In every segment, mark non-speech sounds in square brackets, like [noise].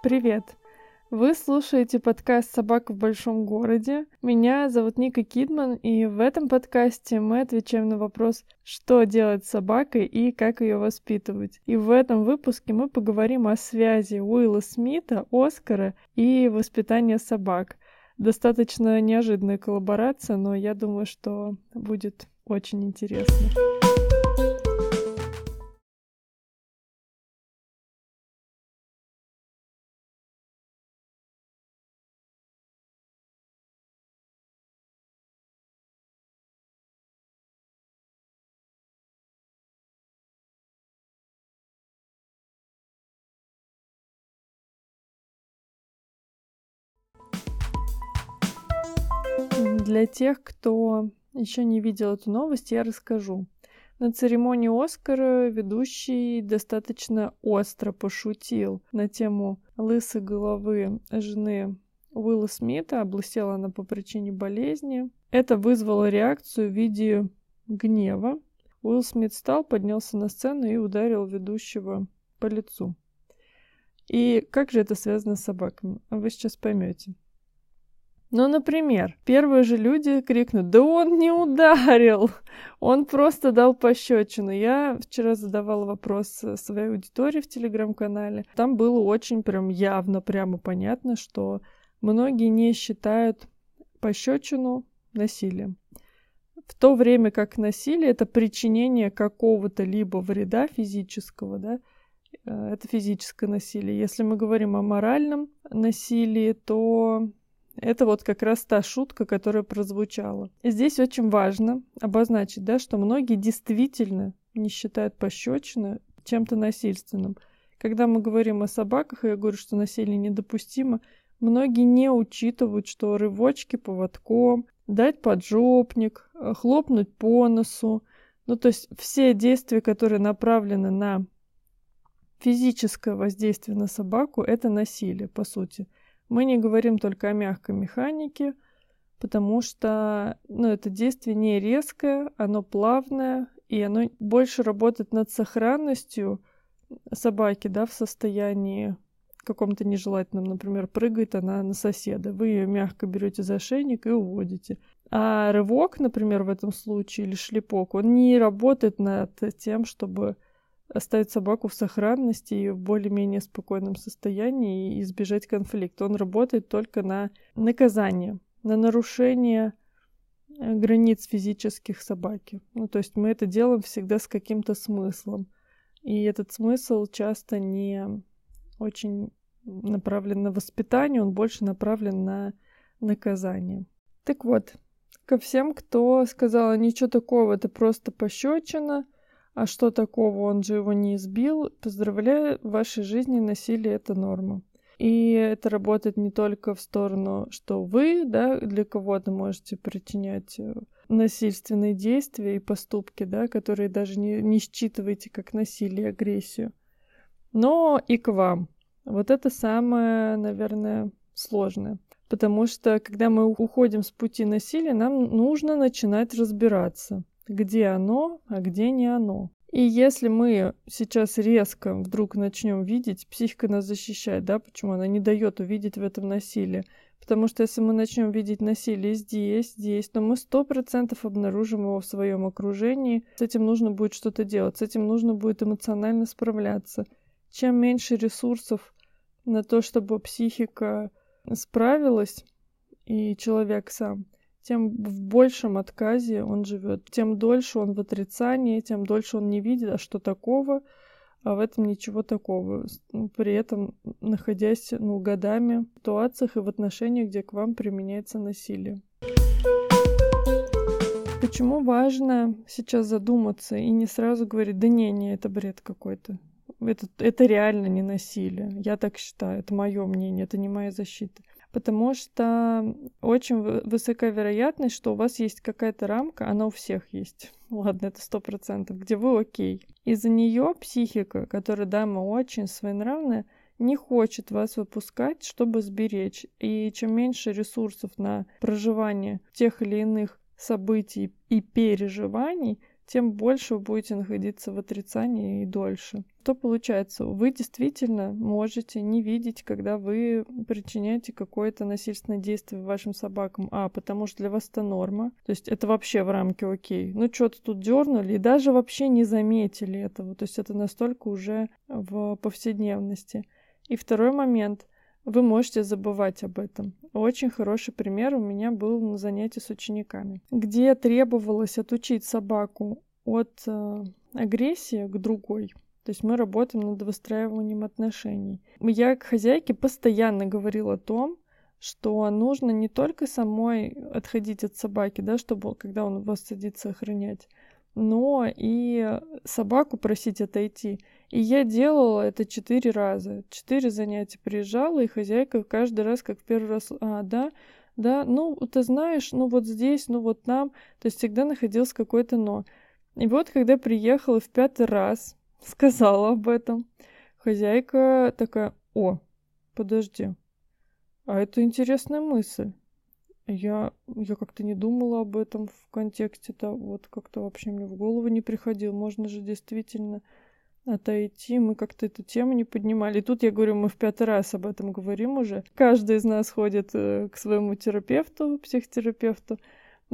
Привет! Вы слушаете подкаст «Собака в большом городе». Меня зовут Ника Кидман, и в этом подкасте мы отвечаем на вопрос, что делать с собакой и как ее воспитывать. И в этом выпуске мы поговорим о связи Уилла Смита, Оскара и воспитания собак. Достаточно неожиданная коллаборация, но я думаю, что будет очень интересно. Для тех, кто еще не видел эту новость, я расскажу. На церемонии Оскара ведущий достаточно остро пошутил на тему лысой головы жены Уилла Смита. Облысела она по причине болезни. Это вызвало реакцию в виде гнева. Уилл Смит встал, поднялся на сцену и ударил ведущего по лицу. И как же это связано с собаками? Вы сейчас поймете. Ну, например, первые же люди крикнут, да он не ударил, он просто дал пощечину. Я вчера задавала вопрос своей аудитории в телеграм-канале. Там было очень прям явно, прямо понятно, что многие не считают пощечину насилием. В то время как насилие это причинение какого-то либо вреда физического, да, э, это физическое насилие. Если мы говорим о моральном насилии, то это вот как раз та шутка, которая прозвучала. Здесь очень важно обозначить, да, что многие действительно не считают пощечины чем-то насильственным. Когда мы говорим о собаках, и я говорю, что насилие недопустимо, многие не учитывают, что рывочки поводком, дать поджопник, э, хлопнуть по носу, ну то есть все действия, которые направлены на физическое воздействие на собаку, это насилие, по сути. Мы не говорим только о мягкой механике, потому что ну, это действие не резкое, оно плавное, и оно больше работает над сохранностью собаки, да, в состоянии каком-то нежелательном, например, прыгает она на соседа, вы ее мягко берете за шейник и уводите. А рывок, например, в этом случае, или шлепок, он не работает над тем, чтобы оставить собаку в сохранности и в более-менее спокойном состоянии и избежать конфликта. Он работает только на наказание, на нарушение э, границ физических собаки. Ну, то есть мы это делаем всегда с каким-то смыслом. И этот смысл часто не очень направлен на воспитание, он больше направлен на наказание. Так вот, ко всем, кто сказал, ничего такого, это просто пощечина, а что такого, он же его не избил? Поздравляю, в вашей жизни насилие — это норма. И это работает не только в сторону, что вы, да, для кого-то можете причинять э, насильственные действия и поступки, да, которые даже не, не считываете как насилие, агрессию, но и к вам. Вот это самое, наверное, сложное. Потому что, когда мы уходим с пути насилия, нам нужно начинать разбираться где оно, а где не оно. И если мы сейчас резко вдруг начнем видеть, психика нас защищает, да, почему она не дает увидеть в этом насилие. Потому что если мы начнем видеть насилие здесь, здесь, то мы сто процентов обнаружим его в своем окружении. С этим нужно будет что-то делать, с этим нужно будет эмоционально справляться. Чем меньше ресурсов на то, чтобы психика справилась, и человек сам, тем в большем отказе он живет, тем дольше он в отрицании, тем дольше он не видит, а что такого, а в этом ничего такого. При этом находясь ну, годами в ситуациях и в отношениях, где к вам применяется насилие. Почему важно сейчас задуматься и не сразу говорить, да не, не, это бред какой-то. Это, это реально не насилие. Я так считаю. Это мое мнение, это не моя защита потому что очень высокая вероятность, что у вас есть какая-то рамка, она у всех есть. [laughs] Ладно, это сто процентов, где вы окей. Из-за нее психика, которая дама очень своенравная, не хочет вас выпускать, чтобы сберечь. И чем меньше ресурсов на проживание тех или иных событий и переживаний, тем больше вы будете находиться в отрицании и дольше. Что получается? Вы действительно можете не видеть, когда вы причиняете какое-то насильственное действие вашим собакам. А, потому что для вас это норма. То есть это вообще в рамке окей. Ну, что-то тут дернули и даже вообще не заметили этого. То есть это настолько уже в повседневности. И второй момент — вы можете забывать об этом. Очень хороший пример у меня был на занятии с учениками, где требовалось отучить собаку от э, агрессии к другой. То есть мы работаем над выстраиванием отношений. Я к хозяйке постоянно говорила о том, что нужно не только самой отходить от собаки, да, чтобы когда он вас садится охранять, но и собаку просить отойти. И я делала это четыре раза. Четыре занятия приезжала, и хозяйка каждый раз, как в первый раз, а, да, да, ну, ты знаешь, ну вот здесь, ну вот там, то есть всегда находилось какое-то но. И вот, когда приехала в пятый раз, [laughs] сказала об этом, хозяйка такая, о, подожди, а это интересная мысль. Я, я как-то не думала об этом в контексте-то, вот как-то вообще мне в голову не приходило. Можно же действительно отойти, мы как-то эту тему не поднимали. И тут я говорю, мы в пятый раз об этом говорим уже. Каждый из нас ходит э, к своему терапевту, психотерапевту,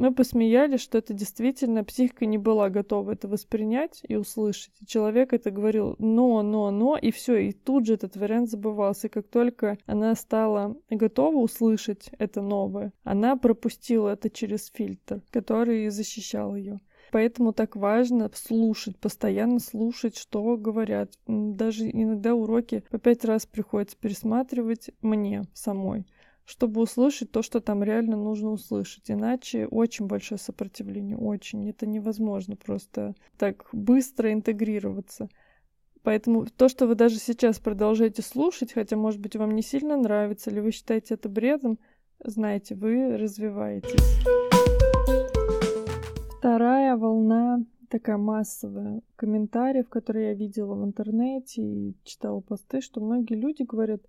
мы посмеялись, что это действительно психика не была готова это воспринять и услышать. И человек это говорил «но, но, но», и все, и тут же этот вариант забывался. И как только она стала готова услышать это новое, она пропустила это через фильтр, который защищал ее. Поэтому так важно слушать, постоянно слушать, что говорят. Даже иногда уроки по пять раз приходится пересматривать мне самой чтобы услышать то, что там реально нужно услышать. Иначе очень большое сопротивление, очень. Это невозможно просто так быстро интегрироваться. Поэтому то, что вы даже сейчас продолжаете слушать, хотя, может быть, вам не сильно нравится, или вы считаете это бредом, знаете, вы развиваетесь. Вторая волна такая массовая комментариев, которые я видела в интернете и читала посты, что многие люди говорят,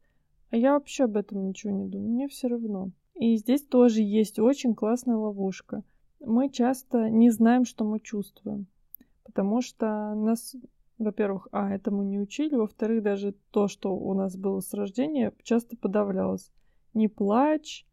а я вообще об этом ничего не думаю, мне все равно. И здесь тоже есть очень классная ловушка. Мы часто не знаем, что мы чувствуем, потому что нас, во-первых, а, этому не учили, во-вторых, даже то, что у нас было с рождения, часто подавлялось. Не плачь,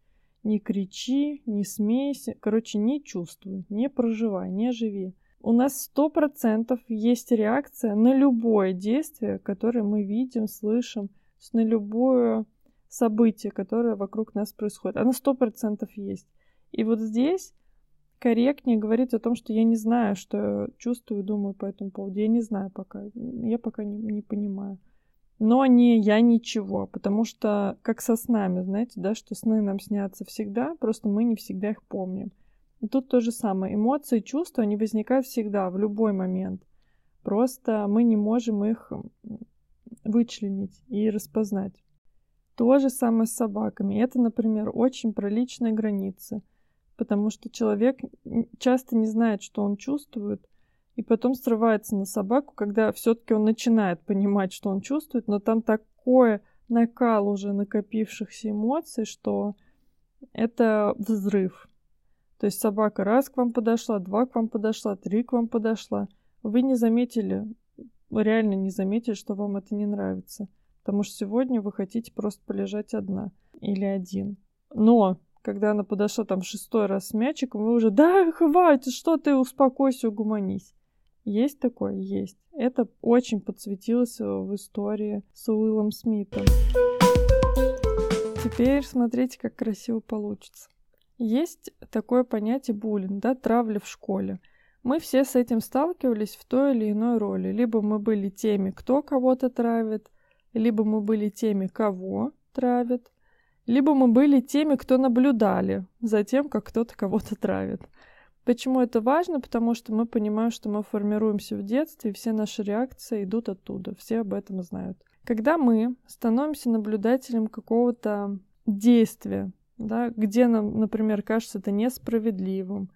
не кричи, не смейся, короче, не чувствуй, не проживай, не живи. У нас сто процентов есть реакция на любое действие, которое мы видим, слышим, на любое событие, которое вокруг нас происходит. Оно сто процентов есть. И вот здесь корректнее говорить о том, что я не знаю, что чувствую, думаю по этому поводу. Я не знаю пока. Я пока не, не понимаю. Но не я ничего, потому что как со снами, знаете, да, что сны нам снятся всегда, просто мы не всегда их помним. И тут то же самое. Эмоции, чувства, они возникают всегда, в любой момент. Просто мы не можем их вычленить и распознать. То же самое с собаками. Это, например, очень про личные границы, потому что человек часто не знает, что он чувствует, и потом срывается на собаку, когда все-таки он начинает понимать, что он чувствует, но там такое накал уже накопившихся эмоций, что это взрыв. То есть собака раз к вам подошла, два к вам подошла, три к вам подошла. Вы не заметили реально не заметили, что вам это не нравится. Потому что сегодня вы хотите просто полежать одна или один. Но когда она подошла там шестой раз с мячиком, вы уже «Да, хватит, что ты, успокойся, угуманись». Есть такое? Есть. Это очень подсветилось в истории с Уиллом Смитом. Теперь смотрите, как красиво получится. Есть такое понятие буллинг, да, травля в школе. Мы все с этим сталкивались в той или иной роли. Либо мы были теми, кто кого-то травит, либо мы были теми, кого травят, либо мы были теми, кто наблюдали за тем, как кто-то кого-то травит. Почему это важно? Потому что мы понимаем, что мы формируемся в детстве, и все наши реакции идут оттуда. Все об этом знают. Когда мы становимся наблюдателем какого-то действия, да, где нам, например, кажется это несправедливым,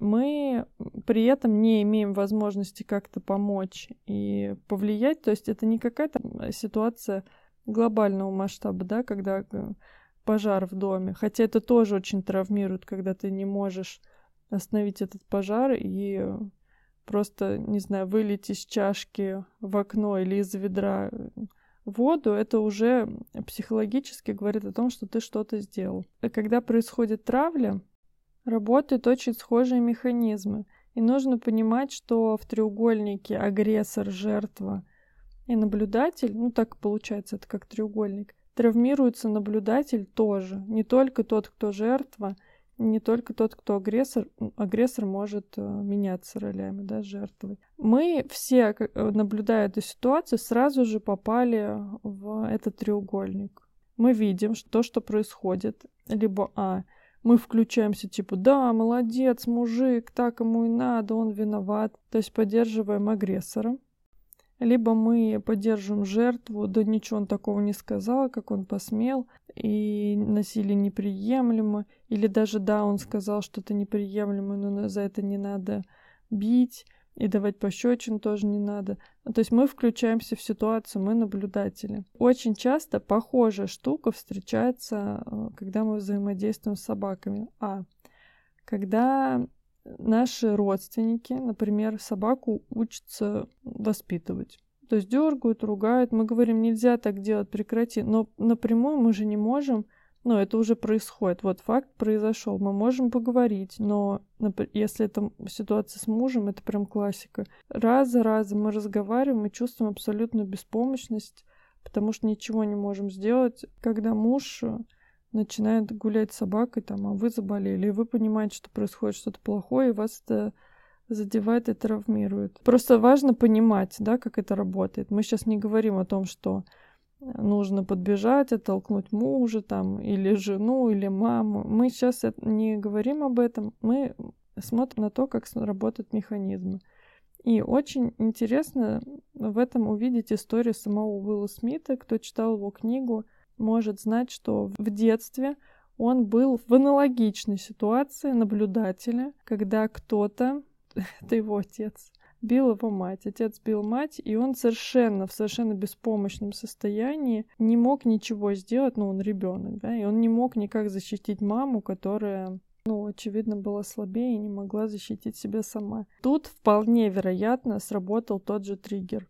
мы при этом не имеем возможности как-то помочь и повлиять. То есть это не какая-то ситуация глобального масштаба, да, когда э, пожар в доме. Хотя это тоже очень травмирует, когда ты не можешь остановить этот пожар и просто, не знаю, вылить из чашки в окно или из ведра воду, это уже психологически говорит о том, что ты что-то сделал. Когда происходит травля, работают очень схожие механизмы. И нужно понимать, что в треугольнике агрессор, жертва и наблюдатель, ну так получается, это как треугольник, травмируется наблюдатель тоже. Не только тот, кто жертва, не только тот, кто агрессор. Агрессор может э, меняться ролями, да, жертвой. Мы все, э, наблюдая эту ситуацию, сразу же попали в этот треугольник. Мы видим то, что происходит. Либо А. Мы включаемся типа, да, молодец, мужик, так ему и надо, он виноват. То есть поддерживаем агрессора либо мы поддерживаем жертву, да ничего он такого не сказал, как он посмел, и насилие неприемлемо, или даже да, он сказал что-то неприемлемо, но за это не надо бить, и давать пощечин тоже не надо. Ну, то есть мы включаемся в ситуацию, мы наблюдатели. Очень часто похожая штука встречается, э, когда мы взаимодействуем с собаками. А. Когда наши родственники, например, собаку учатся воспитывать. То есть дергают, ругают. Мы говорим, нельзя так делать, прекрати. Но напрямую мы же не можем. Но это уже происходит. Вот факт произошел. Мы можем поговорить, но если это ситуация с мужем, это прям классика. Раз за разом мы разговариваем и чувствуем абсолютную беспомощность, потому что ничего не можем сделать. Когда муж начинает гулять с собакой, там, а вы заболели, и вы понимаете, что происходит что-то плохое, и вас это задевает и травмирует. Просто важно понимать, да, как это работает. Мы сейчас не говорим о том, что нужно подбежать, оттолкнуть мужа там, или жену, или маму. Мы сейчас не говорим об этом, мы смотрим на то, как работают механизмы. И очень интересно в этом увидеть историю самого Уилла Смита. Кто читал его книгу, может знать, что в детстве он был в аналогичной ситуации наблюдателя, когда кто-то, [laughs] это его отец, бил его мать. Отец бил мать, и он совершенно, в совершенно беспомощном состоянии не мог ничего сделать, ну, он ребенок, да, и он не мог никак защитить маму, которая ну, очевидно, была слабее и не могла защитить себя сама. Тут вполне вероятно сработал тот же триггер,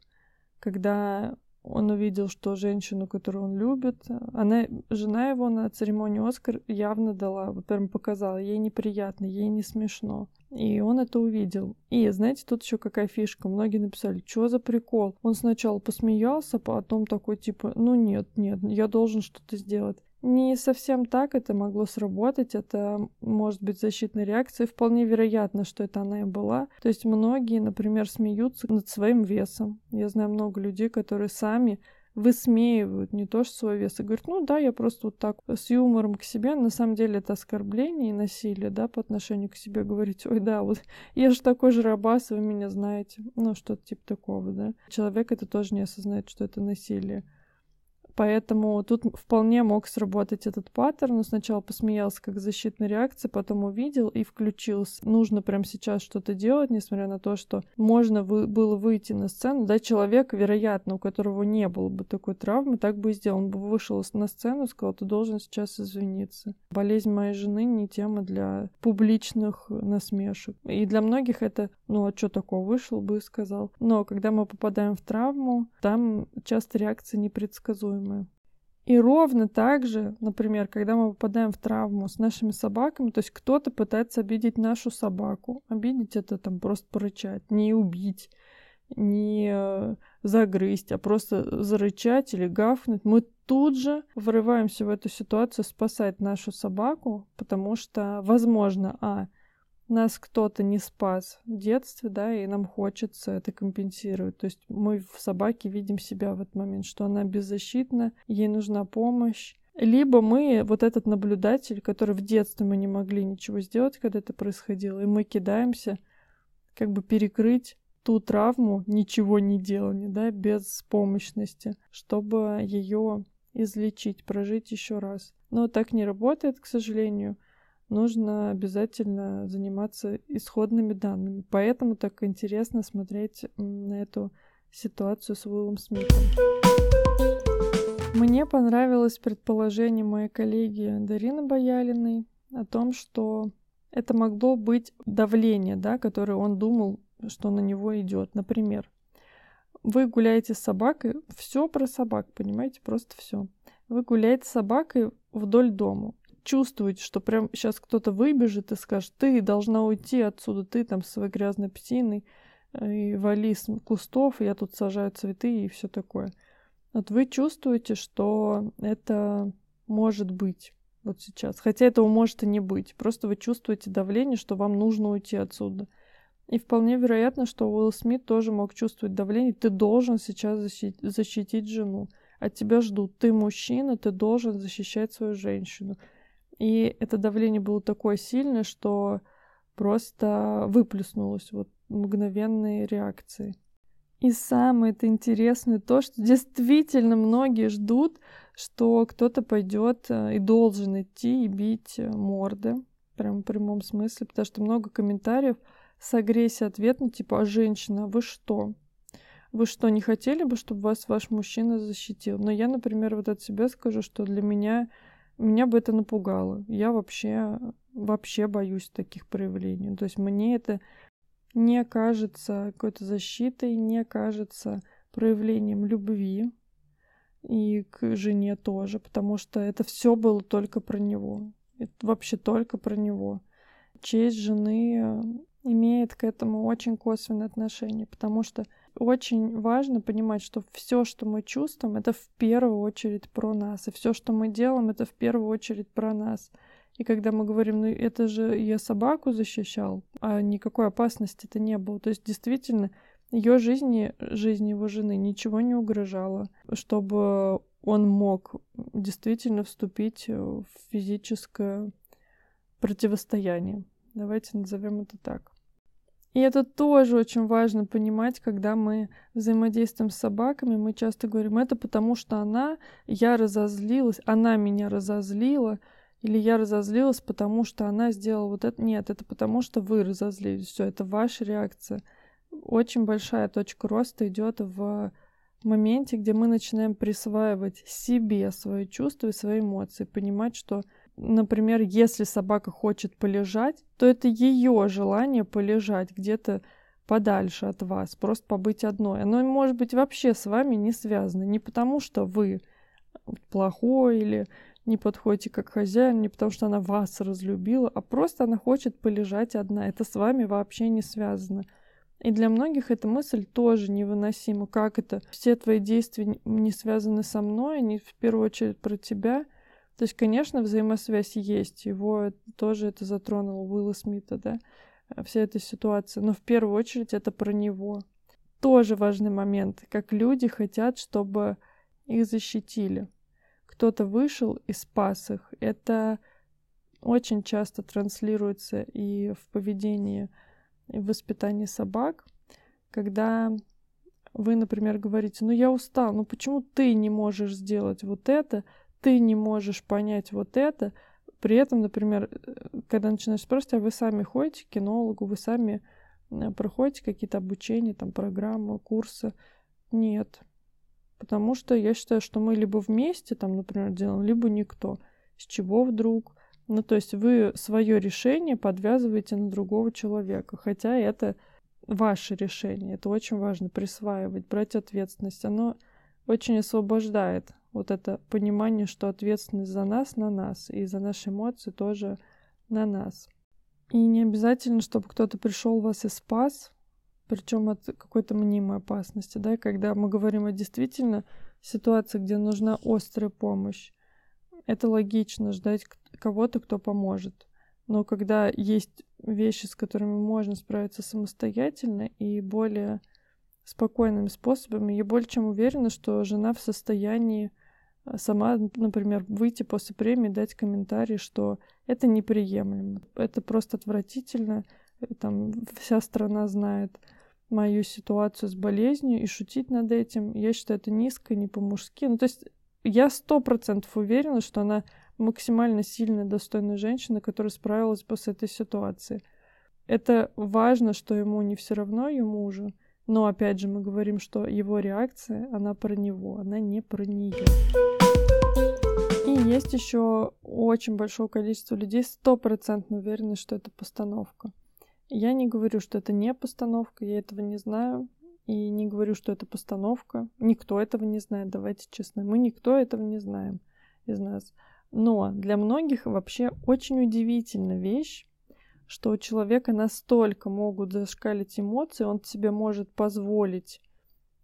когда он увидел, что женщину, которую он любит, она, жена его на церемонии Оскар явно дала, вот прям показала, ей неприятно, ей не смешно. И он это увидел. И знаете, тут еще какая фишка. Многие написали, что за прикол? Он сначала посмеялся, потом такой типа, ну нет, нет, я должен что-то сделать. Не совсем так это могло сработать, это может быть защитной реакцией, вполне вероятно, что это она и была. То есть многие, например, смеются над своим весом. Я знаю много людей, которые сами высмеивают не то, что свой вес, и говорят, ну да, я просто вот так с юмором к себе, на самом деле это оскорбление и насилие, да, по отношению к себе, говорить, ой, да, вот [laughs] я же такой же рабас, вы меня знаете, ну что-то типа такого, да. Человек это тоже не осознает, что это насилие. Поэтому тут вполне мог сработать этот паттерн. Он сначала посмеялся как защитная реакция, потом увидел и включился. Нужно прямо сейчас что-то делать, несмотря на то, что можно вы, было выйти на сцену. Да, человек, вероятно, у которого не было бы такой травмы, так бы и сделал. Он бы вышел на сцену сказал, ты должен сейчас извиниться. Болезнь моей жены не тема для публичных насмешек. И для многих это, ну а что такого, вышел бы и сказал. Но когда мы попадаем в травму, там часто реакция непредсказуема травмы. И ровно так же, например, когда мы попадаем в травму с нашими собаками, то есть кто-то пытается обидеть нашу собаку. Обидеть это там просто порычать, не убить, не э, загрызть, а просто зарычать или гафнуть. Мы тут же врываемся в эту ситуацию спасать нашу собаку, потому что, возможно, а, нас кто-то не спас в детстве, да, и нам хочется это компенсировать. То есть мы в собаке видим себя в этот момент, что она беззащитна, ей нужна помощь. Либо мы, вот этот наблюдатель, который в детстве мы не могли ничего сделать, когда это происходило, и мы кидаемся как бы перекрыть ту травму ничего не делания, да, без помощности, чтобы ее излечить, прожить еще раз. Но так не работает, к сожалению нужно обязательно заниматься исходными данными. Поэтому так интересно смотреть на эту ситуацию с Уиллом Смитом. Мне понравилось предположение моей коллеги Дарины Боялиной о том, что Это могло быть давление, да, которое он думал, что на него идет. Например, вы гуляете с собакой, все про собак, понимаете, просто все. Вы гуляете с собакой вдоль дома, чувствуете, что прям сейчас кто-то выбежит и скажет, ты должна уйти отсюда, ты там с своей грязной псиной, э, и вали с кустов, я тут сажаю цветы и все такое. Вот вы чувствуете, что это может быть вот сейчас. Хотя этого может и не быть. Просто вы чувствуете давление, что вам нужно уйти отсюда. И вполне вероятно, что Уилл Смит тоже мог чувствовать давление. Ты должен сейчас защитить, защитить жену. От тебя ждут. Ты мужчина, ты должен защищать свою женщину. И это давление было такое сильное, что просто выплеснулось вот мгновенной реакцией. И самое это интересное то, что действительно многие ждут, что кто-то пойдет э, и должен идти и бить э, морды, прям в прямом смысле, потому что много комментариев с агрессией ответ, ну типа, а женщина, вы что? Вы что, не хотели бы, чтобы вас ваш мужчина защитил? Но я, например, вот от себя скажу, что для меня, меня бы это напугало. Я вообще, вообще боюсь таких проявлений. То есть мне это не кажется какой-то защитой, не кажется проявлением любви и к жене тоже, потому что это все было только про него. Это вообще только про него. Честь жены имеет к этому очень косвенное отношение, потому что очень важно понимать, что все, что мы чувствуем, это в первую очередь про нас, и все, что мы делаем, это в первую очередь про нас. И когда мы говорим, ну это же я собаку защищал, а никакой опасности-то не было. То есть действительно ее жизни, жизни его жены ничего не угрожало, чтобы он мог действительно вступить в физическое противостояние. Давайте назовем это так. И это тоже очень важно понимать, когда мы взаимодействуем с собаками. Мы часто говорим, это потому что она, я разозлилась, она меня разозлила, или я разозлилась, потому что она сделала вот это. Нет, это потому что вы разозлились. Все, это ваша реакция. Очень большая точка роста идет в моменте, где мы начинаем присваивать себе свои чувства и свои эмоции, понимать, что, например, если собака хочет полежать, то это ее желание полежать где-то подальше от вас, просто побыть одной. Оно может быть вообще с вами не связано, не потому что вы плохой или не подходите как хозяин, не потому что она вас разлюбила, а просто она хочет полежать одна. Это с вами вообще не связано. И для многих эта мысль тоже невыносима. Как это? Все твои действия не связаны со мной, они в первую очередь про тебя. То есть, конечно, взаимосвязь есть. Его тоже это затронуло Уилла Смита, да, вся эта ситуация. Но в первую очередь это про него. Тоже важный момент, как люди хотят, чтобы их защитили кто-то вышел и спас их. Это очень часто транслируется и в поведении, и в воспитании собак, когда вы, например, говорите, ну я устал, ну почему ты не можешь сделать вот это, ты не можешь понять вот это, при этом, например, когда начинаешь спрашивать, а вы сами ходите к кинологу, вы сами э, проходите какие-то обучения, там, программы, курсы? Нет. Потому что я считаю, что мы либо вместе, там, например, делаем, либо никто. С чего вдруг? Ну, то есть вы свое решение подвязываете на другого человека, хотя это ваше решение. Это очень важно присваивать, брать ответственность. Оно очень освобождает вот это понимание, что ответственность за нас на нас, и за наши эмоции тоже на нас. И не обязательно, чтобы кто-то пришел вас и спас, причем от какой-то мнимой опасности, да, когда мы говорим о действительно ситуации, где нужна острая помощь, это логично ждать кого-то, кто поможет. Но когда есть вещи, с которыми можно справиться самостоятельно и более спокойными способами, я более чем уверена, что жена в состоянии сама, например, выйти после премии, дать комментарий, что это неприемлемо, это просто отвратительно, э, там вся страна знает мою ситуацию с болезнью и шутить над этим. Я считаю, это низко, не по-мужски. Ну, то есть я сто процентов уверена, что она максимально сильная, достойная женщина, которая справилась с этой ситуацией. Это важно, что ему не все равно, ему уже. Но опять же мы говорим, что его реакция, она про него, она не про нее. И есть еще очень большое количество людей, стопроцентно уверены, что это постановка. Я не говорю, что это не постановка, я этого не знаю. И не говорю, что это постановка. Никто этого не знает, давайте честно. Мы никто этого не знаем из нас. Но для многих вообще очень удивительная вещь, что у человека настолько могут зашкалить эмоции, он себе может позволить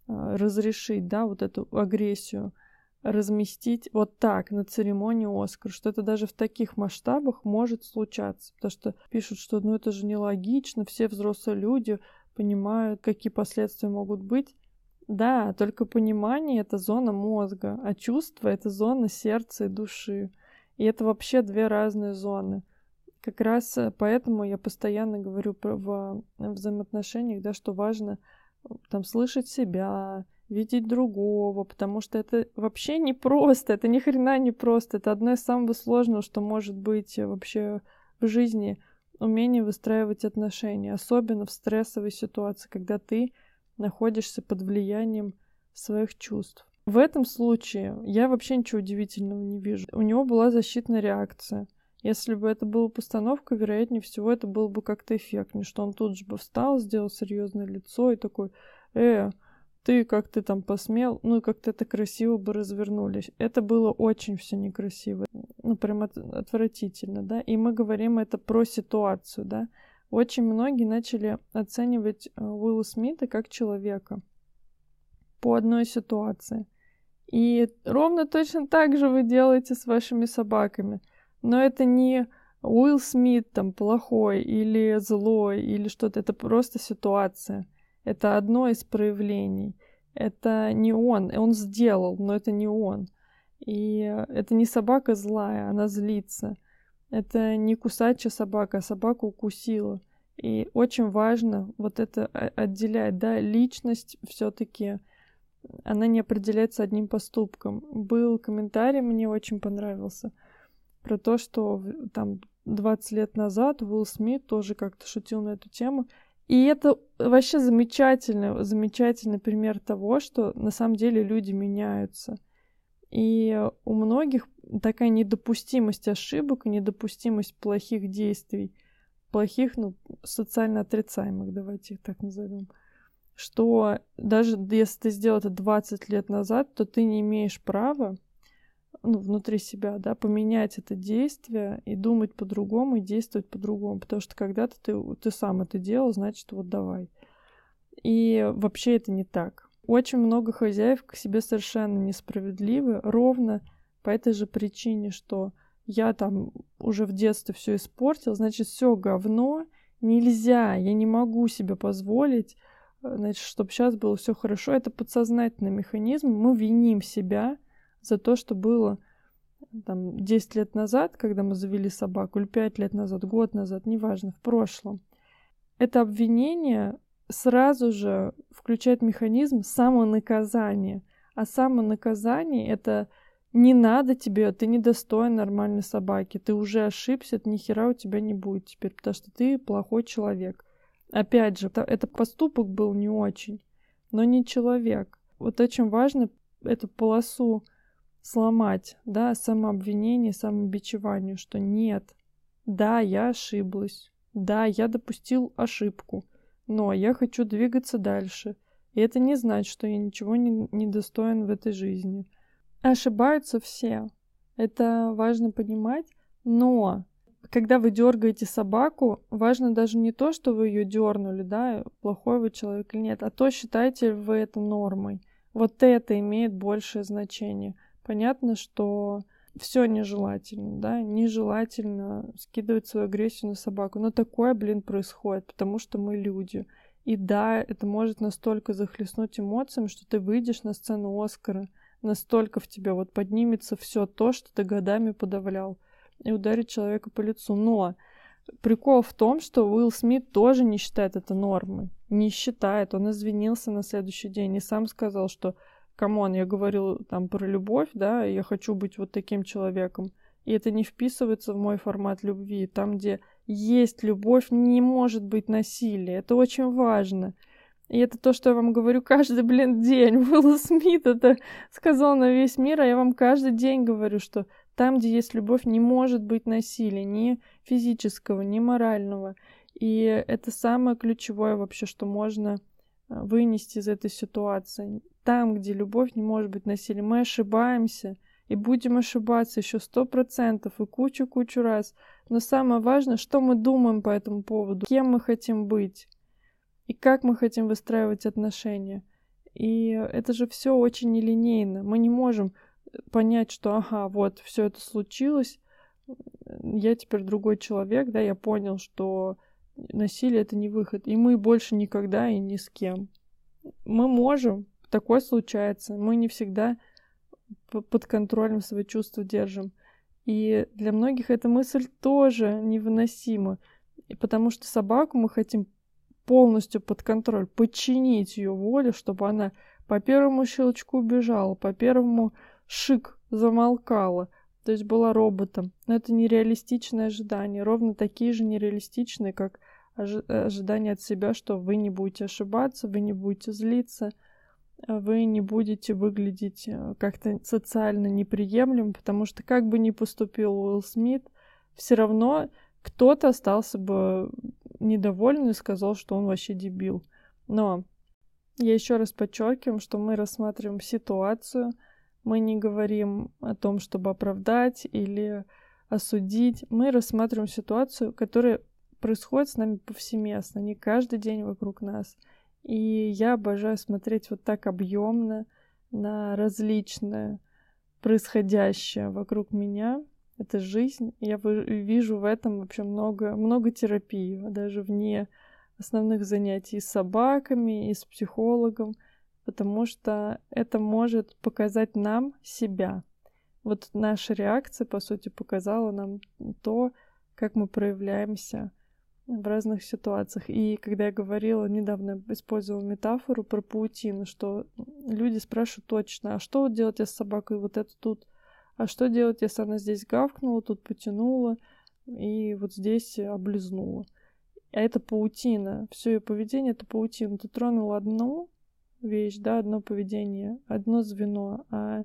э, разрешить, да, вот эту агрессию, разместить вот так на церемонии Оскар, что это даже в таких масштабах может случаться, потому что пишут, что ну это же нелогично, все взрослые люди понимают, какие последствия могут быть. Да, только понимание — это зона мозга, а чувство — это зона сердца и души. И это вообще две разные зоны. Как раз э, поэтому я постоянно говорю про, в взаимоотношениях, да, что важно э, там слышать себя, видеть другого, потому что это вообще не просто, это ни хрена не просто, это одно из самого сложного, что может быть э, вообще в жизни, умение выстраивать отношения, особенно в стрессовой ситуации, когда ты находишься под влиянием своих чувств. В этом случае я вообще ничего удивительного не вижу. У него была защитная реакция. Если бы это была постановка, вероятнее всего, это было бы как-то эффектнее, что он тут же бы встал, сделал серьезное лицо и такой, э, ты как ты там посмел, ну как-то это красиво бы развернулись. Это было очень все некрасиво, ну прям от, отвратительно, да. И мы говорим это про ситуацию, да. Очень многие начали оценивать э, Уилла Смита как человека по одной ситуации. И ровно точно так же вы делаете с вашими собаками. Но это не Уилл Смит там плохой или злой или что-то. Это просто ситуация. Это одно из проявлений. Это не он. Он сделал, но это не он. И это не собака злая, она злится. Это не кусачая собака, а собака укусила. И очень важно вот это отделять, да, личность все-таки она не определяется одним поступком. Был комментарий, мне очень понравился, про то, что там 20 лет назад Уилл Смит тоже как-то шутил на эту тему. И это вообще замечательный, замечательный пример того, что на самом деле люди меняются. И у многих такая недопустимость ошибок, недопустимость плохих действий, плохих, ну, социально отрицаемых, давайте их так назовем, что даже если ты сделал это 20 лет назад, то ты не имеешь права ну, внутри себя, да, поменять это действие и думать по-другому, и действовать по-другому. Потому что когда-то ты, ты сам это делал, значит, вот давай. И вообще это не так. Очень много хозяев к себе совершенно несправедливы, ровно по этой же причине, что я там уже в детстве все испортил, значит, все говно, нельзя, я не могу себе позволить, значит, чтобы сейчас было все хорошо. Это подсознательный механизм, мы виним себя, за то, что было там 10 лет назад, когда мы завели собаку, или 5 лет назад, год назад, неважно, в прошлом. Это обвинение сразу же включает механизм самонаказания. А самонаказание — это не надо тебе, ты не достоин нормальной собаки, ты уже ошибся, это ни хера у тебя не будет теперь, потому что ты плохой человек. Опять же, это, это поступок был не очень, но не человек. Вот очень важно эту полосу сломать, да, самообвинение, самобичевание, что нет, да, я ошиблась, да, я допустил ошибку, но я хочу двигаться дальше. И это не значит, что я ничего не, не достоин в этой жизни. Ошибаются все. Это важно понимать, но когда вы дергаете собаку, важно даже не то, что вы ее дернули, да, плохой вы человек или нет, а то считаете вы это нормой. Вот это имеет большее значение. Понятно, что все нежелательно, да, нежелательно скидывать свою агрессию на собаку. Но такое, блин, происходит, потому что мы люди. И да, это может настолько захлестнуть эмоциями, что ты выйдешь на сцену Оскара, настолько в тебя вот поднимется все то, что ты годами подавлял, и ударит человека по лицу. Но прикол в том, что Уилл Смит тоже не считает это нормой. Не считает. Он извинился на следующий день и сам сказал, что come on, я говорил там про любовь, да, я хочу быть вот таким человеком. И это не вписывается в мой формат любви. Там, где есть любовь, не может быть насилия. Это очень важно. И это то, что я вам говорю каждый, блин, день. [laughs] Уилл Смит это сказал на весь мир, а я вам каждый день говорю, что Там, где есть любовь, не может быть насилия, ни физического, ни морального. И это самое ключевое вообще, что можно вынести из этой ситуации. Там, где любовь, не может быть насилия. Мы ошибаемся и будем ошибаться еще сто процентов и кучу-кучу раз. Но самое важное, что мы думаем по этому поводу, кем мы хотим быть и как мы хотим выстраивать отношения. И это же все очень нелинейно. Мы не можем э, понять, что ага, вот все это случилось, я теперь другой человек, да, я понял, что насилие это не выход. И мы больше никогда и ни с кем. Мы можем, такое случается. Мы не всегда под контролем свои чувства держим. И для многих эта мысль тоже невыносима. Потому что собаку мы хотим полностью под контроль, подчинить ее воле, чтобы она по первому щелчку бежала, по первому шик замолкала, то есть была роботом. Но это нереалистичное ожидание, ровно такие же нереалистичные, как ожидания от себя, что вы не будете ошибаться, вы не будете злиться, вы не будете выглядеть э, как-то социально неприемлем, потому что как бы ни поступил Уилл Смит, все равно кто-то остался бы недоволен и сказал, что он вообще дебил. Но я еще раз подчеркиваю, что мы рассматриваем ситуацию, мы не говорим о том, чтобы оправдать или осудить. Мы рассматриваем ситуацию, которая происходит с нами повсеместно, не каждый день вокруг нас. И я обожаю смотреть вот так объемно на различное происходящее вокруг меня, это жизнь. Я вижу в этом вообще много, много терапии, даже вне основных занятий с собаками и с психологом, потому что это может показать нам себя. Вот наша реакция, по сути, показала нам то, как мы проявляемся в разных ситуациях. И когда я говорила, недавно использовала метафору про паутину, что люди спрашивают точно, а что делать я с собакой вот это тут а что делать, если она здесь гавкнула, тут потянула и вот здесь облизнула? А это паутина. Все ее поведение это паутина. Ты тронул одну вещь, да, одно поведение, одно звено, а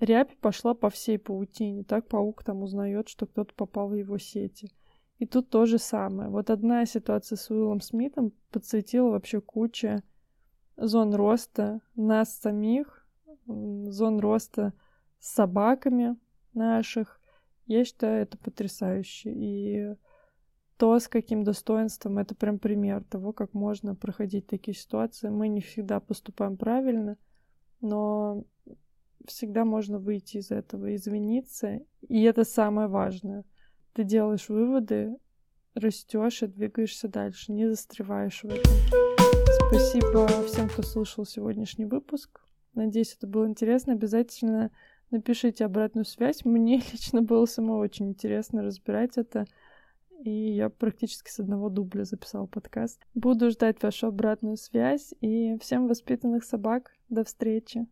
рябь пошла по всей паутине. Так паук там узнает, что кто-то попал в его сети. И тут то же самое. Вот одна ситуация с Уиллом Смитом подсветила вообще куча зон роста нас самих, зон роста с собаками наших. Я считаю это потрясающе. И то, с каким достоинством, это прям пример того, как можно проходить такие ситуации. Мы не всегда поступаем правильно, но всегда можно выйти из этого, извиниться. И это самое важное. Ты делаешь выводы, растешь и двигаешься дальше, не застреваешь в этом. Спасибо всем, кто слушал сегодняшний выпуск. Надеюсь, это было интересно. Обязательно Напишите обратную связь. Мне [laughs] лично было само очень интересно разбирать это. И я практически с одного дубля записала подкаст. Буду ждать вашу обратную связь. И всем воспитанных собак. До встречи.